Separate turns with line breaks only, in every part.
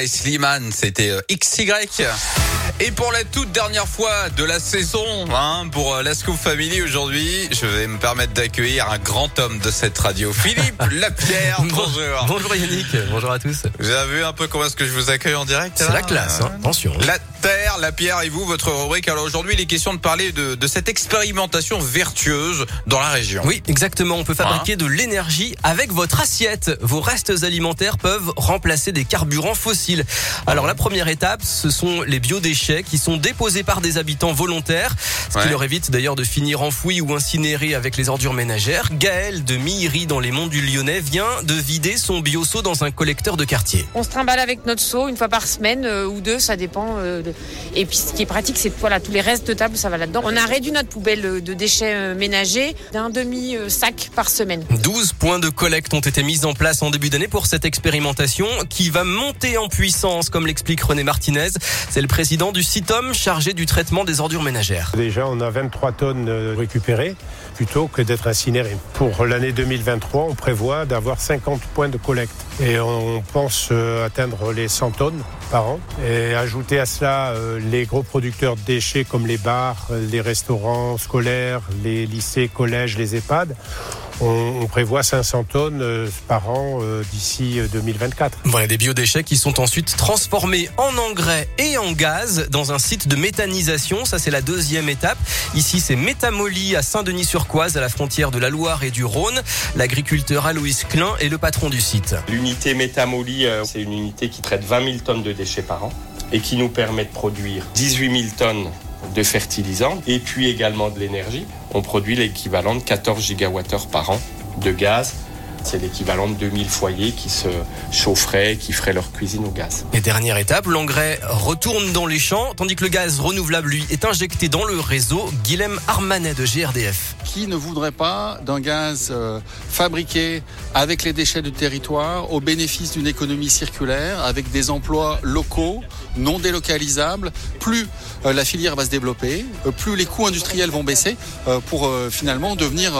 Et Slimane, c'était euh, XY. Et pour la toute dernière fois de la saison, hein, pour euh, la Scoop Family aujourd'hui, je vais me permettre d'accueillir un grand homme de cette radio, Philippe Lapierre. Bonjour.
Bonjour Yannick, bonjour à tous.
Vous avez vu un peu comment est-ce que je vous accueille en direct
C'est la classe, hein. attention.
La terre, la pierre et vous, votre rubrique. Alors aujourd'hui, il est question de parler de, de cette expérimentation vertueuse dans la région.
Oui, exactement. On peut fabriquer de l'énergie avec votre assiette. Vos restes alimentaires peuvent remplacer des carburants fossiles. Alors la première étape, ce sont les biodéchets qui sont déposés par des habitants volontaires, ce qui
Ouais.
leur évite d'ailleurs de finir enfouis ou incinérés avec les ordures ménagères. Gaël de Millery dans les monts du Lyonnais vient de vider son bioseau dans un collecteur de quartier.
On se trimballe avec notre seau une fois par semaine euh, ou deux, ça dépend. euh, de- Et puis ce qui est pratique, c'est que voilà, tous les restes de table, ça va là-dedans. On a réduit notre poubelle euh, de déchets euh, ménagers d'un demi-sac par semaine.
12 points de collecte ont été mis en place en début d'année pour cette expérimentation qui va monter en puissance, comme l'explique René Martinez. C'est le président du CITOM chargé du traitement des ordures ménagères.
Déjà, on a 23 tonnes euh, récupérées plutôt que d'être incinérées. Pour l'année 2023, on prévoit d'avoir 50 points de collecte. Et on pense euh, atteindre les 100 tonnes par an. Et ajouter à cela euh, les gros producteurs de déchets comme les bars, euh, les restaurants scolaires, les lycées, collèges, les EHPAD. On, on prévoit 500 tonnes euh, par an euh, d'ici euh, 2024.
Voilà des biodéchets qui sont ensuite transformés en engrais et en gaz dans un site de méthanisation. Ça, c'est la deuxième étape. Ici, c'est Métamoli à Saint-Denis-sur-Coise, à la frontière de la Loire et du Rhône. L'agriculteur Aloïs Klein est le patron du site.
L'unité Métamoli, euh, c'est une unité qui traite 20 000 tonnes de déchets par an et qui nous permet de produire 18 000 tonnes de fertilisants et puis également de l'énergie. On produit l'équivalent de 14 gigawattheures par an de gaz. C'est l'équivalent de 2000 foyers qui se chaufferaient, qui feraient leur cuisine au gaz.
Et dernière étape, l'engrais retourne dans les champs, tandis que le gaz renouvelable, lui, est injecté dans le réseau. Guilhem Armanet de GRDF.
Qui ne voudrait pas d'un gaz euh, fabriqué avec les déchets du territoire au bénéfice d'une économie circulaire, avec des emplois locaux, non délocalisables Plus euh, la filière va se développer, euh, plus les coûts industriels vont baisser euh, pour euh, finalement devenir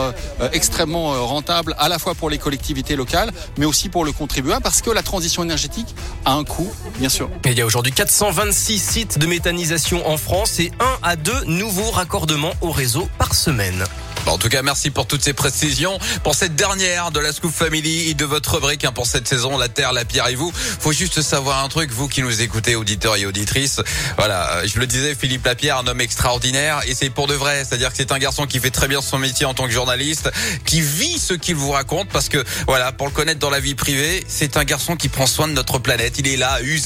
extrêmement euh, rentable à la fois pour les collectivités locales, mais aussi pour le contribuable, parce que la transition énergétique a un coût, bien sûr.
Il y a aujourd'hui 426 sites de méthanisation en France et un à deux nouveaux raccordements au réseau par semaine.
Bon, en tout cas, merci pour toutes ces précisions. Pour cette dernière de la Scoop Family et de votre rubrique hein, pour cette saison, la terre, la pierre et vous. Faut juste savoir un truc, vous qui nous écoutez, auditeurs et auditrices. Voilà, euh, je le disais, Philippe Lapierre, un homme extraordinaire et c'est pour de vrai. C'est-à-dire que c'est un garçon qui fait très bien son métier en tant que journaliste, qui vit ce qu'il vous raconte parce que, voilà, pour le connaître dans la vie privée, c'est un garçon qui prend soin de notre planète. Il est là, usé